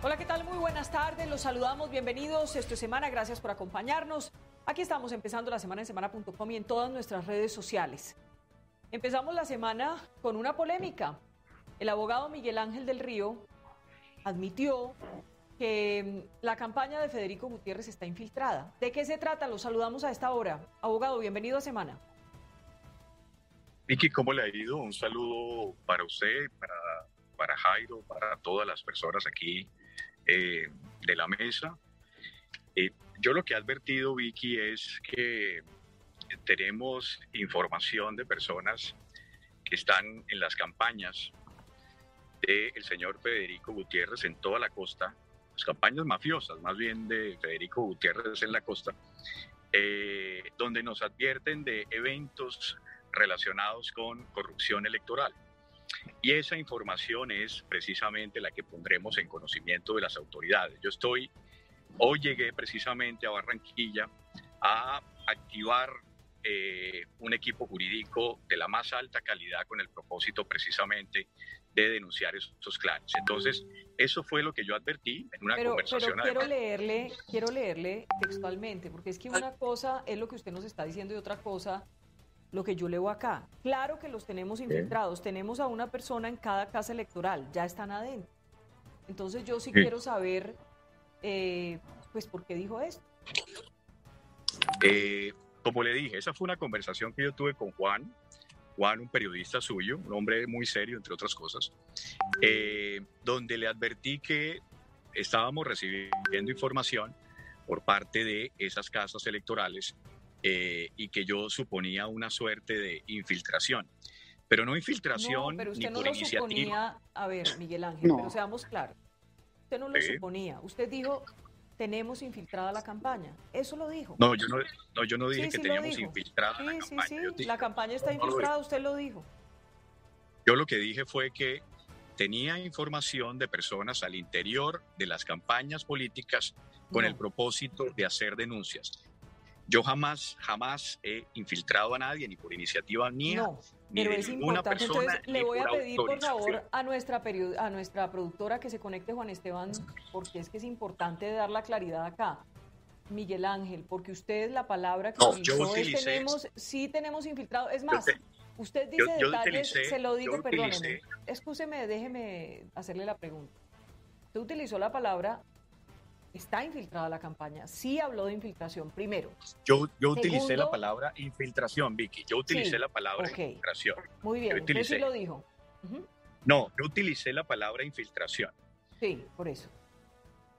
Hola, ¿qué tal? Muy buenas tardes. Los saludamos. Bienvenidos esta semana. Gracias por acompañarnos. Aquí estamos empezando la semana en semana.com y en todas nuestras redes sociales. Empezamos la semana con una polémica. El abogado Miguel Ángel del Río admitió que mm, la campaña de Federico Gutiérrez está infiltrada. ¿De qué se trata? Los saludamos a esta hora. Abogado, bienvenido a Semana. Vicky, ¿cómo le ha ido? Un saludo para usted, para, para Jairo, para todas las personas aquí eh, de la mesa. Eh, yo lo que he advertido, Vicky, es que tenemos información de personas que están en las campañas del señor Federico Gutiérrez en toda la costa, las campañas mafiosas, más bien de Federico Gutiérrez en la costa, eh, donde nos advierten de eventos relacionados con corrupción electoral. Y esa información es precisamente la que pondremos en conocimiento de las autoridades. Yo estoy, hoy llegué precisamente a Barranquilla a activar eh, un equipo jurídico de la más alta calidad con el propósito precisamente de denunciar estos clanes. Entonces, eso fue lo que yo advertí en una conversación. Pero quiero leerle, quiero leerle textualmente, porque es que una cosa es lo que usted nos está diciendo y otra cosa lo que yo leo acá. Claro que los tenemos infiltrados, tenemos a una persona en cada casa electoral, ya están adentro. Entonces yo sí, quiero saber, eh, pues, ¿por qué dijo esto? Eh, como le dije, esa fue una conversación que yo tuve con Juan, Juan, un periodista suyo, un hombre muy serio, entre otras cosas, eh, donde le advertí que estábamos recibiendo información por parte de esas casas electorales eh, y que yo suponía una suerte de infiltración. Pero no infiltración pero usted ni no por lo iniciativa. Suponía, a ver, Miguel Ángel, pero seamos claros. Usted no lo suponía. Usted dijo, tenemos infiltrada la campaña. Eso lo dijo. No, yo no, no, yo no dije que teníamos infiltrada la campaña. Sí, sí, la campaña está infiltrada, usted lo dijo. Yo lo que dije fue que tenía información de personas al interior de las campañas políticas con el propósito de hacer denuncias. Yo jamás, jamás he infiltrado a nadie, ni por iniciativa mía, no, ni pero de es ninguna importante. persona. Entonces, le voy a pedir, por favor, a nuestra, period- a nuestra productora que se conecte, Juan Esteban, porque es que es importante dar la claridad acá. Miguel Ángel, porque usted la palabra que No, yo utilizó es tenemos, sí tenemos infiltrado. Es más, te- usted dice yo detalles, utilicé- se lo digo, perdóneme. utilicé- Escúcheme, déjeme hacerle la pregunta. Usted utilizó la palabra, está infiltrada la campaña. Sí habló de infiltración, primero. Yo, yo utilicé la palabra infiltración, Vicky. Yo utilicé Sí, la palabra infiltración. Muy bien, usted sí lo dijo. Ujú, No, yo utilicé la palabra infiltración. Sí, por eso.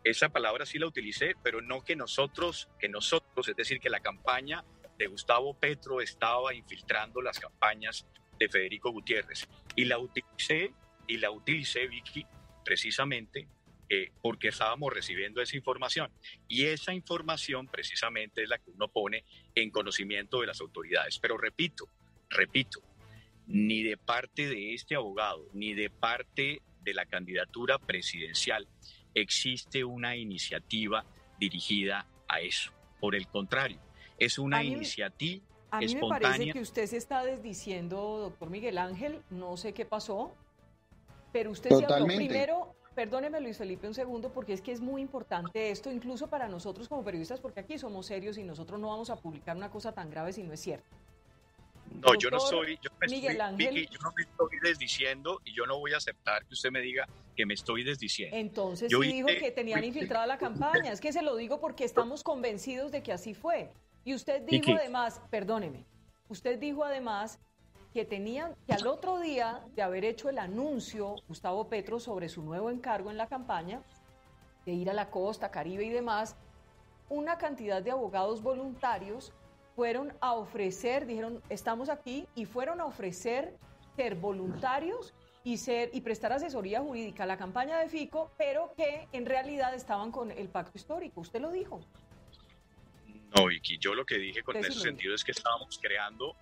Esa palabra sí la utilicé, pero no que nosotros, que nosotros, es decir, que la campaña de Gustavo Petro estaba infiltrando las campañas de Federico Gutiérrez. Y la utilicé, y la utilicé, Vicky, precisamente eh, porque estábamos recibiendo esa información. Y esa información precisamente es la que uno pone en conocimiento de las autoridades. Pero repito, repito, ni de parte de este abogado, ni de parte de la candidatura presidencial existe una iniciativa dirigida a eso. Por el contrario, es una A mí- iniciativa A mí me parece que usted se está desdiciendo, doctor Miguel Ángel, no sé qué pasó, pero usted sí habló. Primero, perdóneme Luis Felipe un segundo, porque es que es muy importante esto, incluso para nosotros como periodistas, porque aquí somos serios y nosotros no vamos a publicar una cosa tan grave si no es cierto. No, yo no soy, yo, me Miguel estoy, Ángel. Vicky, yo no me estoy desdiciendo y yo no voy a aceptar que usted me diga que me estoy desdiciendo. Entonces Yo sí dijo que tenían infiltrada la campaña. Es que se lo digo porque estamos convencidos de que así fue. Y usted dijo Vicky. además, perdóneme, usted dijo además que tenían que al otro día de haber hecho el anuncio Gustavo Petro sobre su nuevo encargo en la campaña, de ir a la costa, Caribe y demás, una cantidad de abogados voluntarios fueron a ofrecer, dijeron, estamos aquí, y fueron a ofrecer ser voluntarios y ser y prestar asesoría jurídica a la campaña de Fico, pero que en realidad estaban con el pacto histórico. Usted lo dijo. No, Vicky, yo lo que dije con ese sentido es que estábamos creando,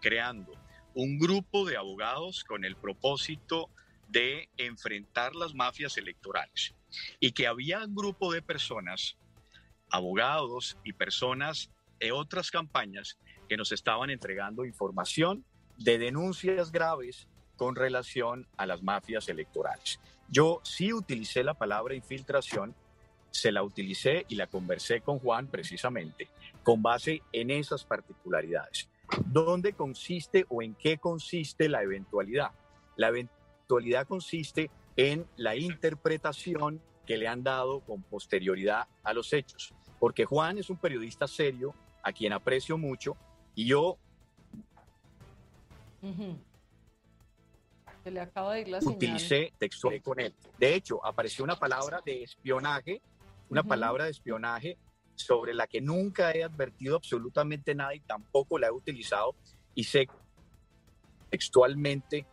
creando un grupo de abogados con el propósito de enfrentar las mafias electorales y que había un grupo de personas, abogados y personas de otras campañas que nos estaban entregando información de denuncias graves con relación a las mafias electorales. Yo sí utilicé la palabra infiltración, se la utilicé y la conversé con Juan precisamente con base en esas particularidades. ¿Dónde consiste o en qué consiste la eventualidad? La eventualidad consiste en la interpretación que le han dado con posterioridad a los hechos. Porque Juan es un periodista serio, a quien aprecio mucho, y yo... Se le acaba de ir la utilicé textual con él. De hecho, apareció una palabra de espionaje, una palabra de espionaje sobre la que nunca he advertido absolutamente nada y tampoco la he utilizado y sé textualmente,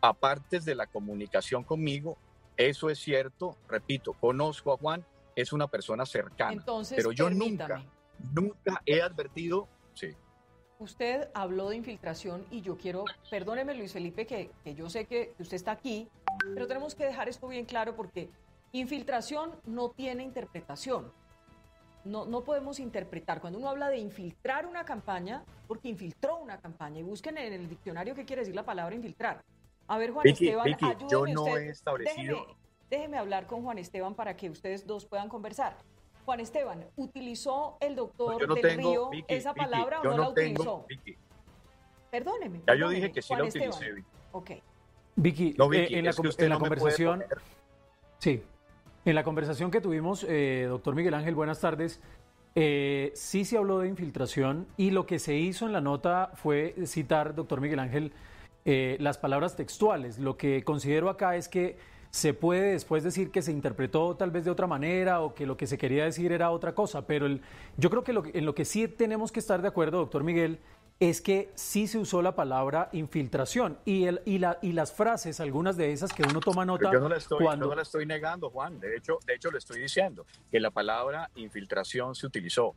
aparte de la comunicación conmigo, eso es cierto, repito, conozco a Juan, es una persona cercana, pero yo nunca, nunca he advertido, sí. Usted habló de infiltración y yo quiero, perdóneme Luis Felipe, que, que yo sé que usted está aquí, pero tenemos que dejar esto bien claro porque infiltración no tiene interpretación. No, no, podemos interpretar. Cuando uno habla de infiltrar una campaña, porque infiltró una campaña, y busquen en el diccionario qué quiere decir la palabra infiltrar. A ver, Juan Esteban, ayúdeme yo no he establecido... Déjeme, hablar con Juan Esteban para que ustedes dos puedan conversar. Juan Esteban, ¿utilizó el doctor del Río esa palabra o no, la utilizó? Perdóneme. Ya yo dije que sí la utilicé, Vicky. Ok. Vicky, eh, en, la, en la conversación... Sí, en la conversación que tuvimos, eh, doctor Miguel Ángel, buenas tardes. Eh, sí se habló de infiltración y lo que se hizo en la nota fue citar, doctor Miguel Ángel, eh, las palabras textuales. Lo que considero acá es que se puede después decir que se interpretó tal vez de otra manera o que lo que se quería decir era otra cosa, pero el, yo creo que, lo, en lo que sí tenemos que estar de acuerdo, doctor Miguel, es que sí se usó la palabra infiltración y, el, y, la, y las frases, algunas de esas que uno toma nota. yo no la estoy, cuando... no la estoy negando, Juan. De hecho, de hecho, le estoy diciendo que la palabra infiltración se utilizó,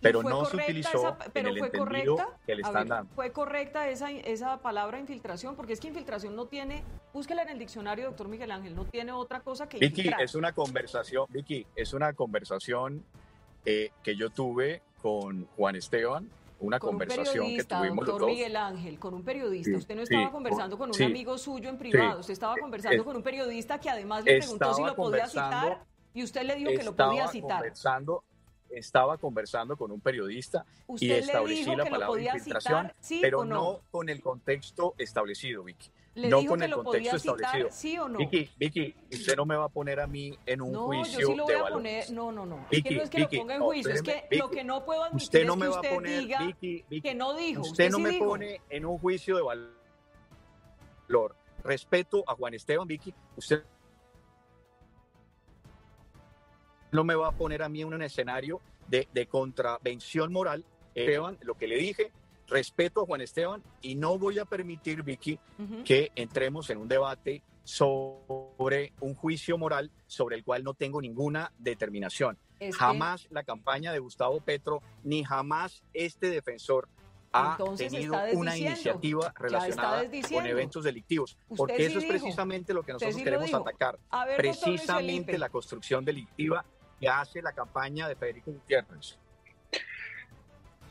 pero no se utilizó pero en el fue correcta, que le están dando. ¿Fue correcta esa, esa palabra infiltración? Porque es que infiltración no tiene, búsquela en el diccionario, doctor Miguel Ángel, no tiene otra cosa que Vicky, es una conversación, Vicky, es una conversación eh, que yo tuve con Juan Esteban una conversación que tuvimos doctor Miguel Ángel, con un periodista. usted no estaba conversando con un amigo suyo en privado, usted estaba conversando con un periodista que además le preguntó si lo podía citar y usted le dijo que lo podía citar. Conversando, estaba conversando con un periodista y establecí la palabra infiltración, pero no? con el contexto establecido, Vicky. No con el contexto establecido. ¿Sí o no? Vicky, Vicky, usted no me va a poner a mí en un juicio. No, yo sí lo voy a poner. No, no, no. es que no es que lo ponga en juicio, es que lo que no puedo admitir usted no me es que usted poner, diga que no dijo. Usted, no me pone en un juicio de valor. Respeto a Juan Esteban, Vicky. Usted no me va a poner a mí en un escenario de, de contravención moral. Esteban, lo que le dije, respeto a Juan Esteban y no voy a permitir, Vicky, que entremos en un debate sobre un juicio moral sobre el cual no tengo ninguna determinación. jamás la campaña de Gustavo Petro ni jamás este defensor ha tenido una iniciativa relacionada con eventos delictivos, porque eso es precisamente lo que nosotros queremos atacar, precisamente la construcción delictiva que hace la campaña de Federico Gutiérrez.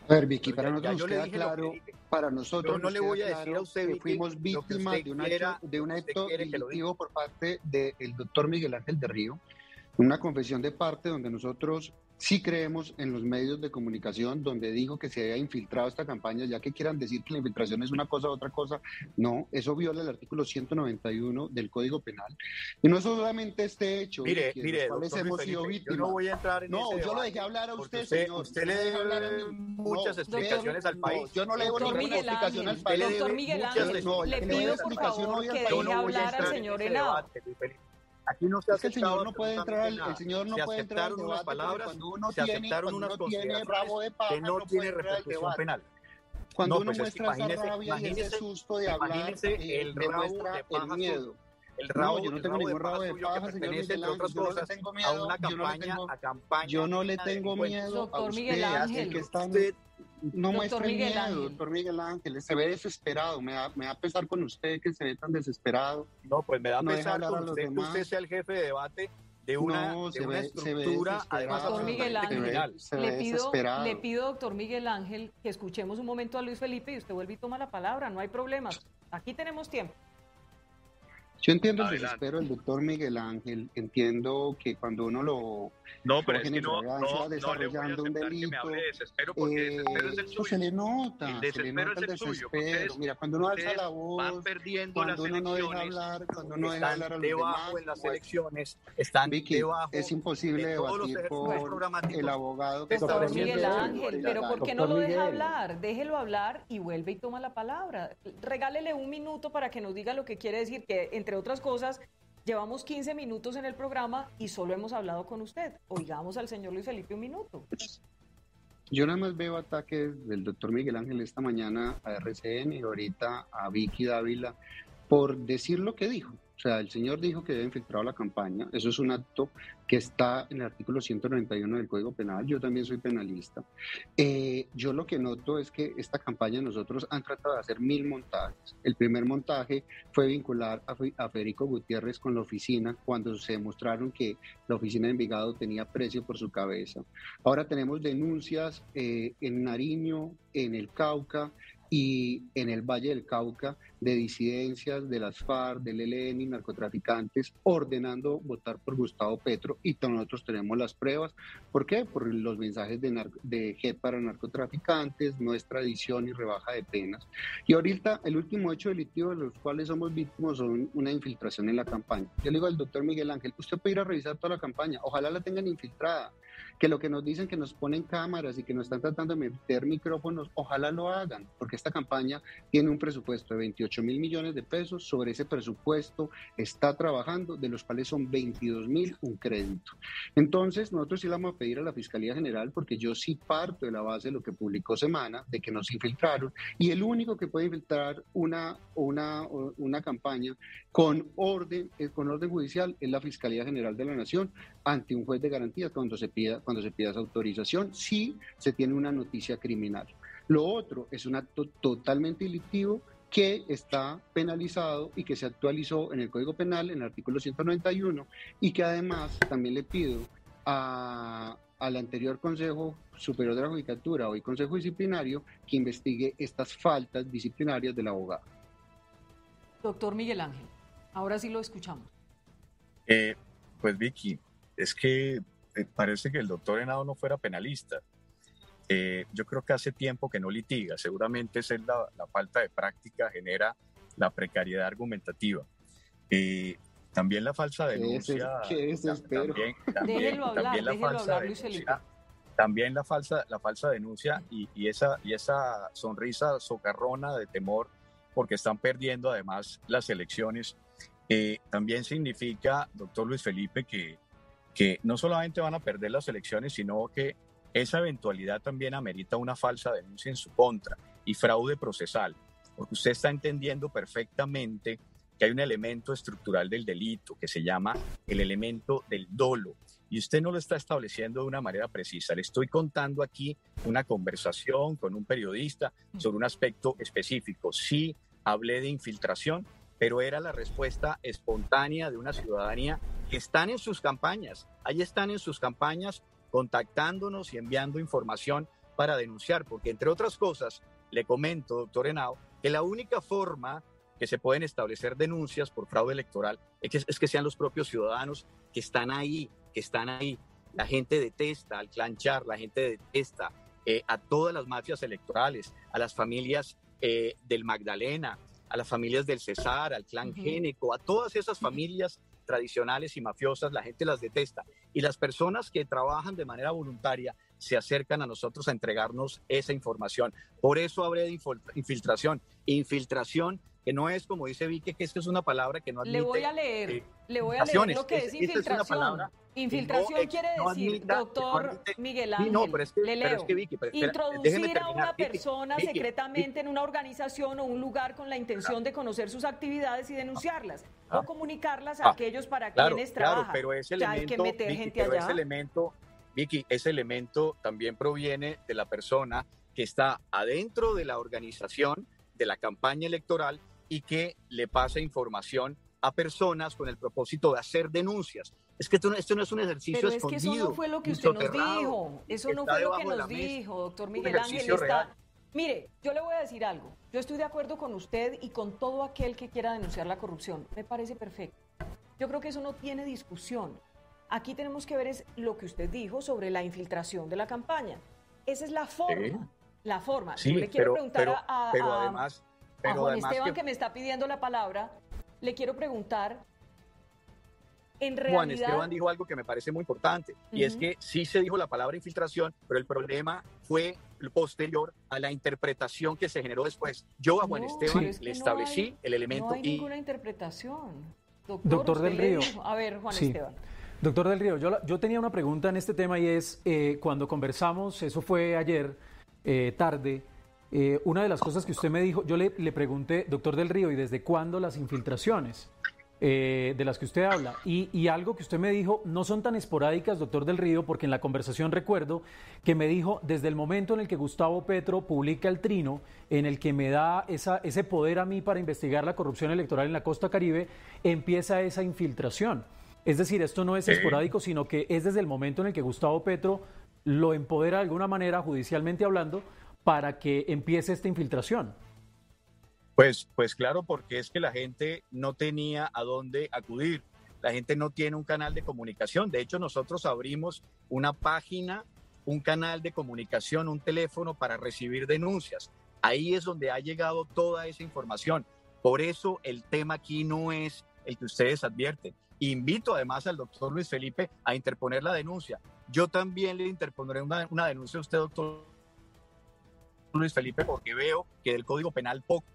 A ver, Vicky, para nosotros nos queda claro, para nosotros no le voy a decir a usted que fuimos víctimas de, un acto, de un acto delictivo por parte del doctor Miguel Ángel de Río, una confesión de parte donde nosotros sí creemos en los medios de comunicación donde dijo que se había infiltrado esta campaña, ya que quieran decir que la infiltración es una cosa u otra cosa. No, eso viola el artículo 191 del Código Penal. Y no es solamente este hecho, mire, mire, hemos sido víctimas. Yo no voy a entrar en No, yo lo dejé hablar a usted, señor. Usted le debe muchas explicaciones al país. yo no le debo ninguna explicación al país. Doctor Miguel Ángel, le pido por favor que deje hablar al señor Henao. Aquí no se es que el señor no puede entrar al, el señor no puede entrar al debate palabras, cuando uno se tiene, aceptaron unas uno tiene rabo de paja, que no, no tiene repercusión penal. Cuando no, uno pues muestra esa rabia y ese susto de hablar, eh, el demuestra el miedo. El rabo, no, yo no tengo ningún rabo de paja, señor Miguel Ángel, yo no le tengo miedo, a una campaña, a campaña. Yo no le tengo miedo a usted, que está no muestre Miguel miedo, doctor Miguel Ángel. Se ve desesperado. Me da, me da pesar con usted que se ve tan desesperado. No, pues me da pesar con usted que usted sea el jefe de debate de una, no, de una ve, estructura, además doctor Miguel Ángel, le pido, le pido, doctor Miguel Ángel, que escuchemos un momento a Luis Felipe y usted vuelve y toma la palabra, no hay problema. Aquí tenemos tiempo. Yo entiendo el desespero del doctor Miguel Ángel, entiendo que cuando uno lo no, pero es que no, no, desarrollando un delito, que me desespero porque el desespero es el suyo. Se le nota, el desespero se le nota es el, desespero. Mira, cuando uno alza la voz, van perdiendo cuando uno no deja hablar, cuando uno deja hablar a los debajo demás, en las elecciones, están Vicky, debajo es imposible debatir por el abogado que está Miguel Ángel, pero ¿por qué no lo deja hablar? Déjelo hablar y vuelve y toma la palabra. Regálele un minuto para que nos diga lo que quiere decir, que entre otras cosas Llevamos 15 minutos en el programa y solo hemos hablado con usted. Oigamos al señor Luis Felipe un minuto. Yo nada más veo ataques del doctor Miguel Ángel esta mañana a RCN y ahorita a Vicky Dávila por decir lo que dijo. O sea, el señor dijo que debe infiltrar la campaña. Eso es un acto que está en el artículo 191 del Código Penal. Yo también soy penalista. Eh, yo lo que noto es que esta campaña nosotros han tratado de hacer mil montajes. El primer montaje fue vincular a, Federico Gutiérrez con la oficina cuando se demostraron que la oficina de Envigado tenía precio por su cabeza. Ahora tenemos denuncias eh, en Nariño, en el Cauca, y en el Valle del Cauca de disidencias de las FARC, del ELN, narcotraficantes, ordenando votar por Gustavo Petro y nosotros tenemos las pruebas. ¿Por qué? Por los mensajes de, de JET para narcotraficantes, nuestra edición y rebaja de penas. Y ahorita el último hecho delictivo de los cuales somos víctimas son una infiltración en la campaña. Yo le digo al doctor Miguel Ángel, usted puede ir a revisar toda la campaña, ojalá la tengan infiltrada que lo que nos dicen que nos ponen cámaras y que nos están tratando de meter micrófonos, ojalá lo hagan, porque esta campaña tiene un presupuesto de 28 mil millones de pesos, sobre ese presupuesto está trabajando, de los cuales son 22 mil un crédito. Entonces, nosotros sí le vamos a pedir a la Fiscalía General, porque yo sí parto de la base de lo que publicó Semana, de que nos infiltraron, y el único que puede infiltrar una, una, una campaña con orden, eh, con orden judicial es la Fiscalía General de la Nación ante un juez de garantías cuando se pida cuando se pida esa autorización, si se tiene una noticia criminal. Lo otro es un acto totalmente delictivo que está penalizado y que se actualizó en el Código Penal, en el artículo 191, y que además también le pido al anterior Consejo Superior de la Judicatura, hoy Consejo Disciplinario, que investigue estas faltas disciplinarias del abogado. Doctor Miguel Ángel, ahora sí lo escuchamos. Eh, pues Vicky, es que parece que el doctor Henao no fuera penalista. Eh, yo creo que hace tiempo que no litiga, seguramente es la, la falta de práctica genera la precariedad argumentativa. Eh, también la falsa denuncia. también, también, también, la falsa denuncia, también la falsa, la falsa denuncia y, y, esa, y esa sonrisa socarrona de temor porque están perdiendo además las elecciones. también significa, doctor Luis Felipe, que que no solamente van a perder las elecciones, sino que esa eventualidad también amerita una falsa denuncia en su contra y fraude procesal, porque usted está entendiendo perfectamente que hay un elemento estructural del delito que se llama el elemento del dolo. Y usted no lo está estableciendo de una manera precisa. Le estoy contando aquí una conversación con un periodista sobre un aspecto específico. Sí hablé de infiltración, pero era la respuesta espontánea de una ciudadanía están en sus campañas, ahí están en sus campañas contactándonos y enviando información para denunciar, porque entre otras cosas, le comento, doctor Henao, que la única forma que se pueden establecer denuncias por fraude electoral es que, es que sean los propios ciudadanos que están ahí, que están ahí. La gente detesta al clan Char, la gente detesta eh, a todas las mafias electorales, a las familias eh, del Magdalena, a las familias del Cesar, al clan Génico, a todas esas familias tradicionales y mafiosas, la gente las detesta. Y las personas que trabajan de manera voluntaria se acercan a nosotros a entregarnos esa información. Por eso hablé de infiltración. Infiltración que no es como dice Vicky, que es que es una palabra que no admite. Le voy a leer, eh, le voy a leer lo que es, infiltración. infiltración quiere decir, doctor Miguel Ángel, no, pero es que, le leo, introducir a una persona secretamente en una organización o un lugar con la intención de conocer sus actividades y denunciarlas o ah. comunicarlas a ah, aquellos para quienes trabajan. pero ese elemento, hay que meter gente allá. ese elemento, Vicky, ese elemento también proviene de la persona que está adentro de la organización, de la campaña electoral y que le pasa información a personas con el propósito de hacer denuncias. Es que esto no, esto no es un ejercicio Pero es que eso no fue lo que usted nos dijo. Eso no fue lo que nos dijo, doctor Miguel Ángel. Está, Mire, yo le voy a decir algo. Yo estoy de acuerdo con usted y con todo aquel que quiera denunciar la corrupción. Me parece perfecto. Yo creo que eso no tiene discusión. Aquí tenemos que ver es lo que usted dijo sobre la infiltración de la campaña. Esa es la forma. La forma. Sí, le quiero preguntar a, además, Juan Esteban, que... me está pidiendo la palabra, le quiero preguntar. En realidad, Juan Esteban dijo algo que me parece muy importante, y es que sí se dijo la palabra infiltración, pero el problema fue posterior a la interpretación que se generó después. Yo a Juan Esteban le establecí el elemento. No hay ninguna interpretación. Doctor, del Río. A ver, Juan Esteban. Doctor del Río, yo, yo tenía una pregunta en este tema y es, eh, cuando conversamos, eso fue ayer eh, tarde, eh, una de las cosas que usted me dijo, yo le, le pregunté, doctor del Río, ¿y desde cuándo las infiltraciones? de las que usted habla. Y, y, algo que usted me dijo, no son tan esporádicas, doctor del Río, porque en la conversación recuerdo que me dijo, desde el momento en el que Gustavo Petro publica el trino, en el que me da esa, ese poder a mí para investigar la corrupción electoral en la costa caribe, empieza esa infiltración. Es decir, esto no es esporádico, sino que es desde el momento en el que Gustavo Petro lo empodera de alguna manera, judicialmente hablando, para que empiece esta infiltración. Pues, pues claro, porque es que la gente no tenía a dónde acudir. La gente no tiene un canal de comunicación. De hecho, nosotros abrimos una página, un canal de comunicación, un teléfono para recibir denuncias. Ahí es donde ha llegado toda esa información. Por eso el tema aquí no es el que ustedes advierten. Invito además al doctor Luis Felipe a interponer la denuncia. Yo también le interpondré una, una denuncia a usted, doctor Luis Felipe, porque veo que del Código Penal poco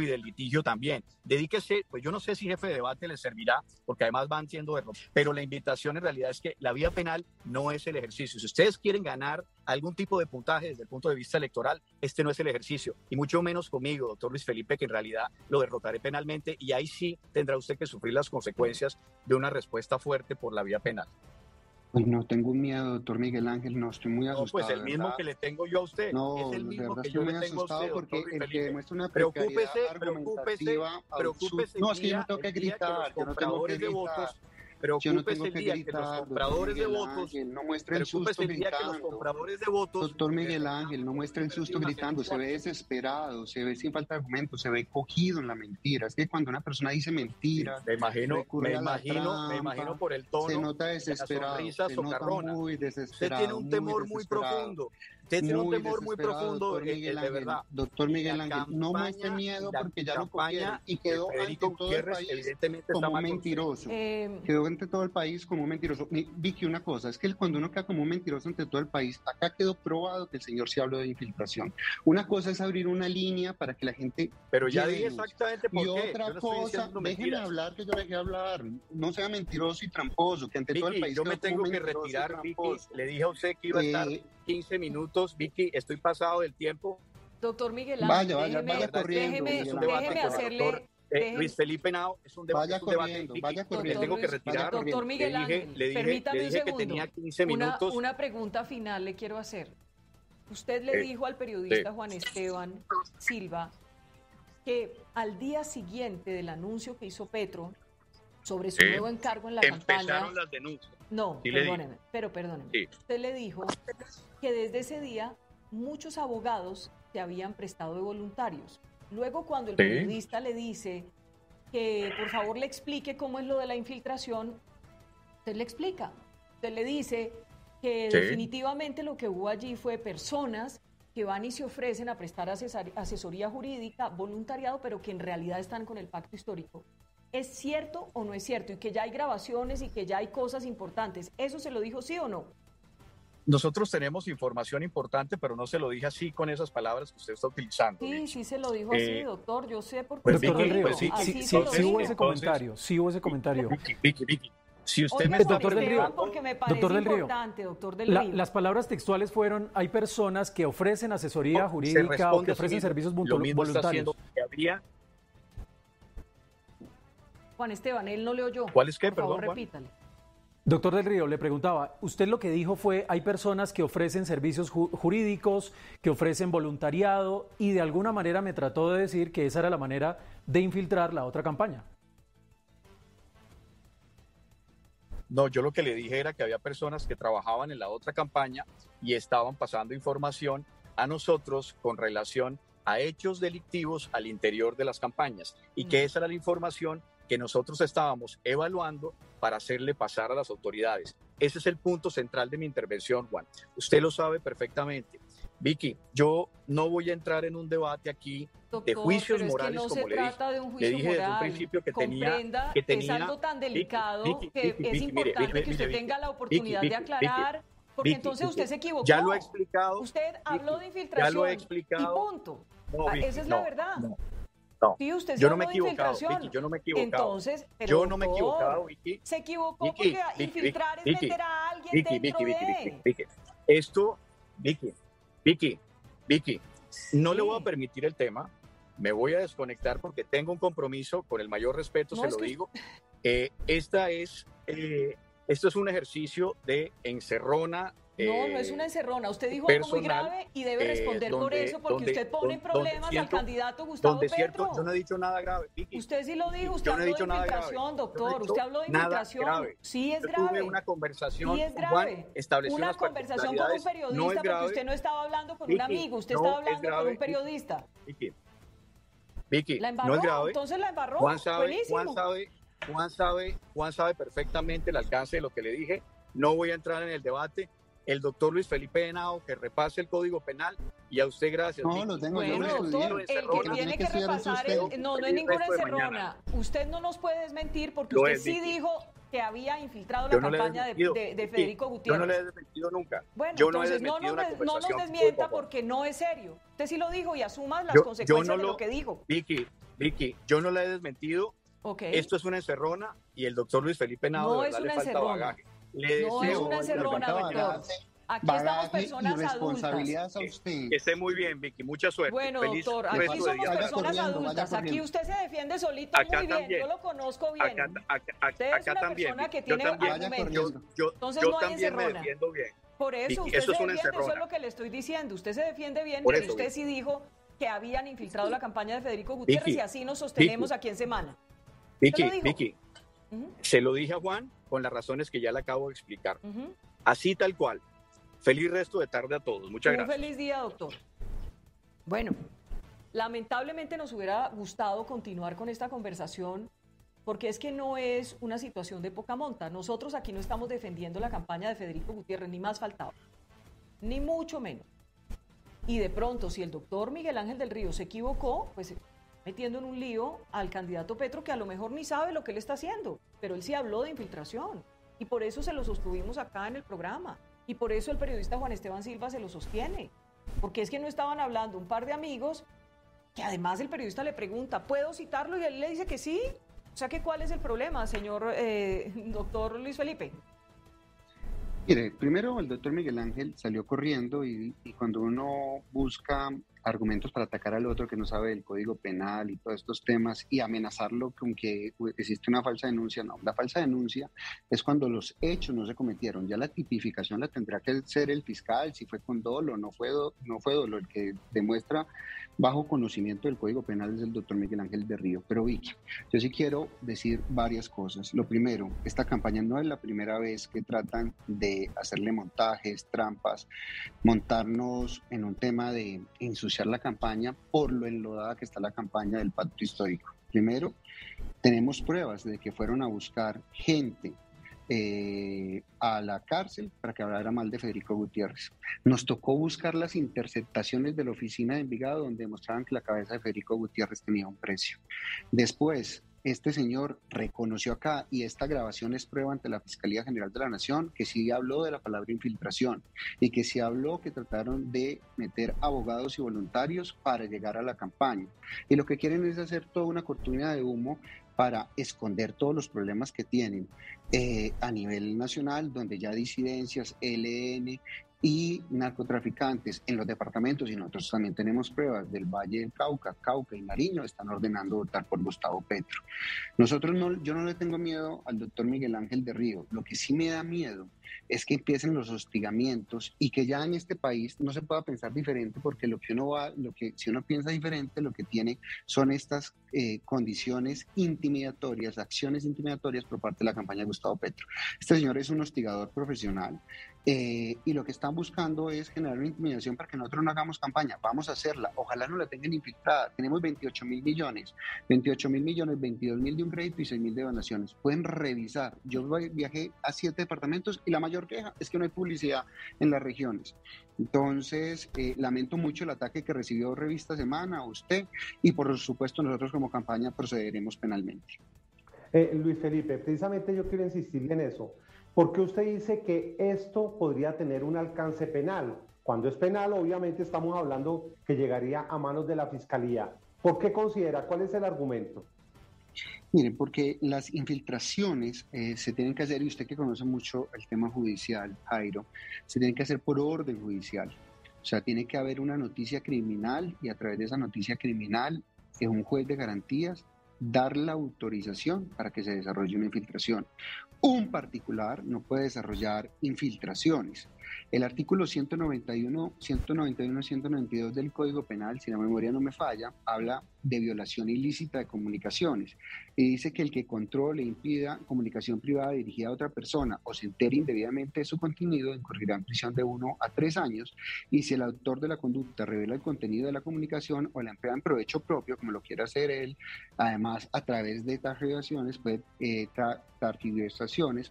y del litigio también. Dedíquese, pues yo no sé si jefe de debate le servirá, porque además van siendo errores, pero la invitación en realidad es que la vía penal no es el ejercicio. Si ustedes quieren ganar algún tipo de puntaje desde el punto de vista electoral, este no es el ejercicio, y mucho menos conmigo, doctor Luis Felipe, que en realidad lo derrotaré penalmente, y ahí sí tendrá usted que sufrir las consecuencias de una respuesta fuerte por la vía penal. Pues no tengo miedo, doctor Miguel Ángel, no estoy muy asustado. No, pues el mismo que le tengo yo a usted. No, es el mismo que yo le tengo a usted, porque el que demuestra una preocúpese, preocúpese, preocúpese. No, es que yo no tengo que gritar, yo no tengo que gritar. Yo no tengo que gritar, los compradores de votos, no muestre el susto gritando. los compradores de votos, doctor Miguel Ángel, no muestre el susto gritando, se ve desesperado, se ve sin falta de argumentos, se ve cogido en la mentira. Es que cuando una persona dice mentiras, me imagino, me imagino, me imagino por el tono, se nota desesperado, se nota muy desesperado. Usted tiene un temor muy profundo. Usted tiene un temor muy profundo, doctor eh, Miguel Ángel, de verdad. Doctor Miguel Ángel, no muestre miedo porque ya lo cogieron y quedó ante todo el país evidentemente como mentiroso. Eh, quedó ante todo el país como un mentiroso. Vicky, una cosa, es que cuando uno queda como un mentiroso ante todo el país, acá quedó probado que el señor se habló de infiltración. Una cosa es abrir una línea para que la gente... Pero ya dije exactamente por y otra cosa, déjenme hablar que yo dejé hablar. No sea mentiroso y tramposo, que ante todo el país... yo me tengo que retirar, Vicky. Le dije a usted que iba a estar 15 eh, minutos. Vicky, estoy pasado del tiempo. Doctor Miguel Ángel, vaya, vaya, vaya corriendo. Déjeme, déjeme hacerle... Eh, Luis Felipe Nao es un debate. Vaya corriendo, vaya corriendo. tengo que retirar. Doctor Miguel Ángel, le dije, permítame le dije un segundo. que tenía 15 minutos. Una, una, pregunta final le quiero hacer. Usted le dijo al periodista Juan Esteban Silva que al día siguiente del anuncio que hizo Petro sobre su nuevo encargo en la empezaron campaña. las denuncias. No, perdóneme, pero perdóneme. Usted le dijo que desde ese día muchos abogados se habían prestado de voluntarios Luego cuando el periodista le dice que por favor le explique cómo es lo de la infiltración, usted le explica. Usted le dice que definitivamente lo que hubo allí fue personas que van y se ofrecen a prestar asesoría jurídica, voluntariado, pero que en realidad están con el pacto histórico. ¿Es cierto o no es cierto? Y que ya hay grabaciones y que ya hay cosas importantes. ¿Eso se lo dijo sí o no? Nosotros tenemos información importante, pero no se lo dije así con esas palabras que usted está utilizando. Sí, sí se lo dijo así, eh, doctor. Yo sé por qué. doctor Del pues sí, sí, sí, sí, hubo ese comentario. Sí hubo ese comentario. Vicky, Vicky, Si usted me está doctor del Río, porque me parece doctor del Río, importante, doctor del Río. las palabras textuales fueron: hay personas que ofrecen asesoría jurídica o que ofrecen servicios voluntarios. Juan Esteban, él no le oyó. ¿Cuál es qué? Por Perdón, favor, repítale. Doctor del Río, le preguntaba, usted lo que dijo fue, hay personas que ofrecen servicios jurídicos, que ofrecen voluntariado, y de alguna manera me trató de decir que esa era la manera de infiltrar la otra campaña. No, yo lo que le dije era que había personas que trabajaban en la otra campaña y estaban pasando información a nosotros con relación a hechos delictivos al interior de las campañas y que mm. esa era la información que nosotros estábamos evaluando para hacerle pasar a las autoridades. Ese es el punto central de mi intervención, Juan. Usted lo sabe perfectamente. Vicky, yo no voy a entrar en un debate aquí de juicios morales como le dije. De un juicio le dije desde un principio que tenía, que tenía es algo tan delicado que es importante que usted tenga la oportunidad de aclarar. Porque entonces usted se equivocó. Ya lo he explicado. Usted habló de infiltración. Ya lo he explicado. Y punto. Ah, esa es la verdad. No, usted yo no me he equivocado, Vicky, yo no me he equivocado. Entonces, yo no me he equivocado, Vicky. Se equivocó porque infiltrar es meter a alguien Vicky, dentro Vicky, de... Vicky, Esto, Vicky, Vicky, Vicky, no le voy a permitir el tema. Me voy a desconectar porque tengo un compromiso, con el mayor respeto se lo digo. Eh, esta es, eh, esto es un ejercicio de encerrona no, no es una encerrona. Usted dijo algo muy grave y debe eh, responder por eso, porque usted pone en problemas al candidato Gustavo Petro. Cierto, yo no he dicho nada grave. Usted sí lo dijo, usted habló de infiltración, doctor. usted habló de infiltración. Sí es grave. tuve una conversación sí es grave. una conversación con un periodista, porque usted no estaba hablando con un amigo, usted estaba hablando con un periodista. Vicky, Vicky, la embarró, no es grave. entonces la embarró. Juan sabe, Juan sabe, Juan sabe, Juan sabe perfectamente el alcance de lo que le dije. No voy a entrar en el debate el doctor Luis Felipe Henao que repase el Código Penal y a usted gracias. No, lo tengo bueno, yo. Doctor, el que tiene que repasar, no, no es ninguna encerrona. Usted no nos puede desmentir porque usted sí dijo que había infiltrado la campaña de, de, Federico Gutiérrez. Yo no le he desmentido nunca. Bueno, entonces no, no, no, nos desmienta porque no es serio. Usted sí lo dijo y asuma las consecuencias de lo que dijo. Vicky, Vicky, yo no le he desmentido. Okay. Esto es una encerrona y el doctor Luis Felipe Nado no es una encerrona no es una encerrona, doctor. Aquí estamos personas adultas. A usted. Que esté muy bien, Vicky. Mucha suerte. Bueno, doctor, aquí somos personas adultas. Aquí usted se defiende solito muy bien. Yo lo conozco bien. Acá, acá, usted es una también, persona que tiene argumentos. Yo, Entonces no hay también me defiendo bien. Por eso, usted se defiende, eso es lo que le estoy diciendo. Usted se defiende bien, pero usted sí dijo que habían infiltrado la campaña de Federico Gutiérrez y así nos sostenemos aquí en semana. Vicky, Vicky, se lo dije a Juan con las razones que ya le acabo de explicar. Así tal cual. Feliz resto de tarde a todos. Muchas gracias. Un feliz día, doctor. Bueno, lamentablemente nos hubiera gustado continuar con esta conversación porque es que no es una situación de poca monta. Nosotros aquí no estamos defendiendo la campaña de Federico Gutiérrez, ni más faltaba, ni mucho menos. Y de pronto, si el doctor Miguel Ángel del Río se equivocó, pues metiendo en un lío al candidato Petro que a lo mejor ni sabe lo que él está haciendo, pero él sí habló de infiltración y por eso se lo sostuvimos acá en el programa y por eso el periodista Juan Esteban Silva se lo sostiene, porque es que no estaban hablando un par de amigos que además el periodista le pregunta, ¿puedo citarlo? Y él le dice que sí. O sea, que ¿cuál es el problema, señor eh, doctor Luis Felipe? Mire, primero el doctor Miguel Ángel salió corriendo y, y cuando uno busca argumentos para atacar al otro que no sabe el código penal y todos estos temas y amenazarlo con que existe una falsa denuncia. No, la falsa denuncia es cuando los hechos no se cometieron. Ya la tipificación la tendrá que ser el fiscal, si fue con dolo, no fue, no fue dolo, el que demuestra bajo conocimiento del Código Penal es el doctor Miguel Ángel de Río. Pero Vicky, yo sí quiero decir varias cosas. Lo primero, esta campaña no es la primera vez que tratan de hacerle montajes, trampas, montarnos en un tema de ensuciar la campaña por lo enlodada que está la campaña del pacto histórico. Primero, tenemos pruebas de que fueron a buscar gente eh, a la cárcel para que hablara mal de Federico Gutiérrez. Nos tocó buscar las interceptaciones de la oficina de Envigado donde demostraban que la cabeza de Federico Gutiérrez tenía un precio. Después, este señor reconoció acá, y esta grabación es prueba ante la Fiscalía General de la Nación, que sí habló de la palabra infiltración y que sí habló que trataron de meter abogados y voluntarios para llegar a la campaña. Y lo que quieren es hacer toda una cortina de humo para esconder todos los problemas que tienen eh, a nivel nacional, donde ya disidencias, LN y narcotraficantes en los departamentos, y nosotros también tenemos pruebas del Valle del Cauca, Cauca y Nariño, están ordenando votar por Gustavo Petro. Nosotros no, yo no le tengo miedo al doctor Miguel Ángel de Río, lo que sí me da miedo es que empiecen los hostigamientos y que ya en este país no se pueda pensar diferente porque lo que uno va, lo que si uno piensa diferente, lo que tiene son estas eh, condiciones intimidatorias, acciones intimidatorias por parte de la campaña de Gustavo Petro. Este señor es un hostigador profesional eh, y lo que están buscando es generar una intimidación para que nosotros no hagamos campaña. Vamos a hacerla. Ojalá no la tengan infiltrada. Tenemos 28 mil millones, 28 mil millones, 22 mil de un crédito y 6 mil de donaciones. Pueden revisar. Yo viajé a siete departamentos y la mayor queja es que no hay publicidad en las regiones. Entonces, eh, lamento mucho el ataque que recibió Revista Semana, usted, y por supuesto nosotros como campaña procederemos penalmente. Eh, Luis Felipe, precisamente yo quiero insistirle en eso. ¿Por qué usted dice que esto podría tener un alcance penal? Cuando es penal, obviamente estamos hablando que llegaría a manos de la Fiscalía. ¿Por qué considera? ¿Cuál es el argumento? Miren, porque las infiltraciones eh, se tienen que hacer, y usted que conoce mucho el tema judicial, Jairo, se tienen que hacer por orden judicial. O sea, tiene que haber una noticia criminal y a través de esa noticia criminal, es un juez de garantías dar la autorización para que se desarrolle una infiltración. Un particular no puede desarrollar infiltraciones. El artículo 191, 191, 192 del Código Penal, si la memoria no me falla, habla de violación ilícita de comunicaciones y dice que el que controle, impida comunicación privada dirigida a otra persona o se entere indebidamente de su contenido incurrirá en prisión de uno a tres años y si el autor de la conducta revela el contenido de la comunicación o la emplea en provecho propio, como lo quiera hacer él, además a través de estas revelaciones puede eh,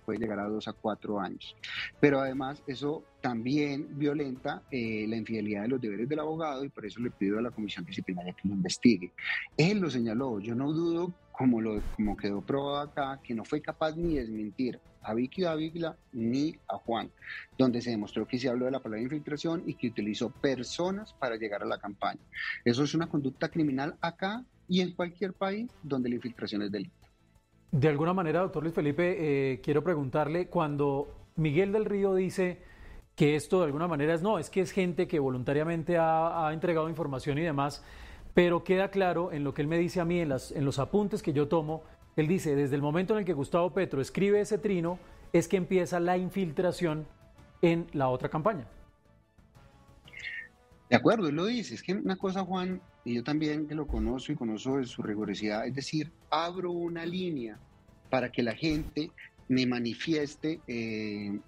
puede llegar a dos a cuatro años. Pero además eso también violenta eh, la infidelidad de los deberes del abogado y por eso le pido a la comisión disciplinaria que lo investigue. Él lo señaló, yo no dudo, como, lo, como quedó probado acá, que no fue capaz ni de desmentir a Vicky Dávila ni a Juan, donde se demostró que se habló de la palabra infiltración y que utilizó personas para llegar a la campaña. Eso es una conducta criminal acá y en cualquier país donde la infiltración es delito. De alguna manera, doctor Luis Felipe, eh, quiero preguntarle, cuando Miguel del Río dice que esto de alguna manera es, no, es que es gente que voluntariamente ha, entregado información y demás, pero queda claro en lo que él me dice a mí, en, los apuntes que yo tomo, él dice, desde el momento en el que Gustavo Petro escribe ese trino, es que empieza la infiltración en la otra campaña. De acuerdo, él lo dice. Es que una cosa, Juan, y yo también que lo conozco y conozco de su rigurosidad, es decir, abro una línea para que la gente me manifieste eh,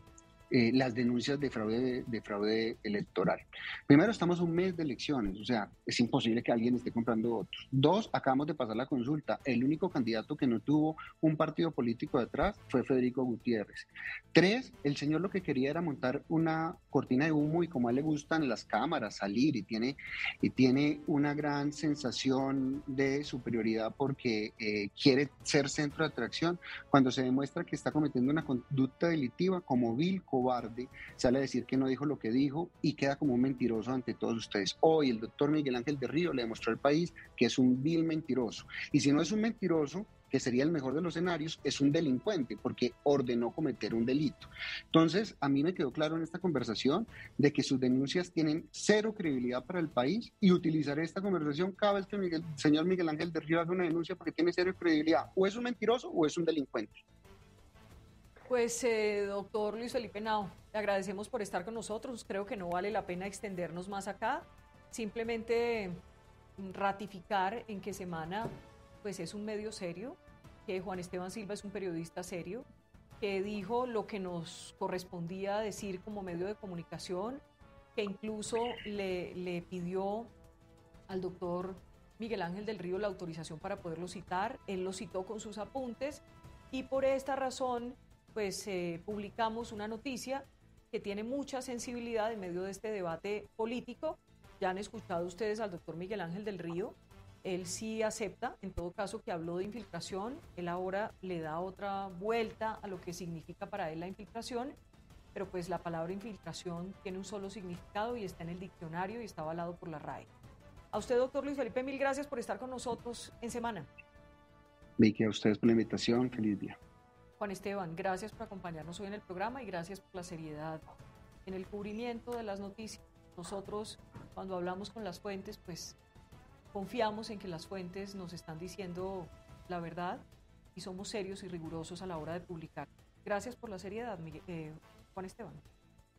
eh, las denuncias de fraude, de, fraude electoral. Primero, estamos un mes de elecciones, o sea, es imposible que alguien esté comprando votos. Dos, acabamos de pasar la consulta. El único candidato que no tuvo un partido político detrás fue Federico Gutiérrez. Tres, el señor lo que quería era montar una cortina de humo y como a él le gustan las cámaras, salir y tiene, y tiene una gran sensación de superioridad porque eh, quiere ser centro de atracción, cuando se demuestra que está cometiendo una conducta delictiva como vil, cobarde, sale a decir que no dijo lo que dijo y queda como un mentiroso ante todos ustedes. Hoy el doctor Miguel Ángel de Río le demostró al país que es un vil mentiroso. Y si no es un mentiroso, que sería el mejor de los escenarios, es un delincuente porque ordenó cometer un delito. Entonces, a mí me quedó claro en esta conversación de que sus denuncias tienen cero credibilidad para el país y utilizaré esta conversación cada vez que el señor Miguel Ángel de Río haga una denuncia porque tiene cero credibilidad. O es un mentiroso o es un delincuente. Pues, eh, doctor Luis Felipe Nao, le agradecemos por estar con nosotros. Creo que no vale la pena extendernos más acá. Simplemente ratificar en que Semana pues, es un medio serio, que Juan Esteban Silva es un periodista serio, que dijo lo que nos correspondía decir como medio de comunicación, que incluso le pidió al doctor Miguel Ángel del Río la autorización para poderlo citar. Él lo citó con sus apuntes y por esta razón pues eh, publicamos una noticia que tiene mucha sensibilidad en medio de este debate político. Ya han escuchado ustedes al doctor Miguel Ángel del Río. Él sí acepta, en todo caso, que habló de infiltración. Él ahora le da otra vuelta a lo que significa para él la infiltración. Pero pues la palabra infiltración tiene un solo significado y está en el diccionario y está avalado por la RAE. A usted, doctor Luis Felipe, mil gracias por estar con nosotros en semana. Vicky, a ustedes por la invitación. Feliz día. Juan Esteban, gracias por acompañarnos hoy en el programa y gracias por la seriedad en el cubrimiento de las noticias. Nosotros, cuando hablamos con las fuentes, pues confiamos en que las fuentes nos están diciendo la verdad y somos serios y rigurosos a la hora de publicar. Gracias por la seriedad, eh, Juan Esteban.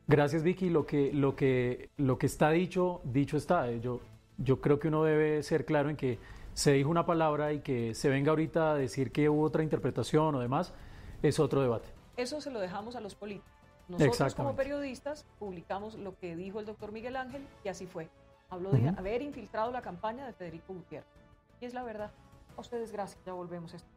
Gracias, Vicky. Lo que, lo que, lo que está dicho, dicho está. Yo, yo creo que uno debe ser claro en que se dijo una palabra y que se venga ahorita a decir que hubo otra interpretación o demás, es otro debate. Eso se lo dejamos a los políticos. Nosotros como periodistas publicamos lo que dijo el doctor Miguel Ángel y así fue. Habló de haber infiltrado la campaña de Federico Gutiérrez. Y es la verdad. A ustedes gracias. Ya volvemos a esto.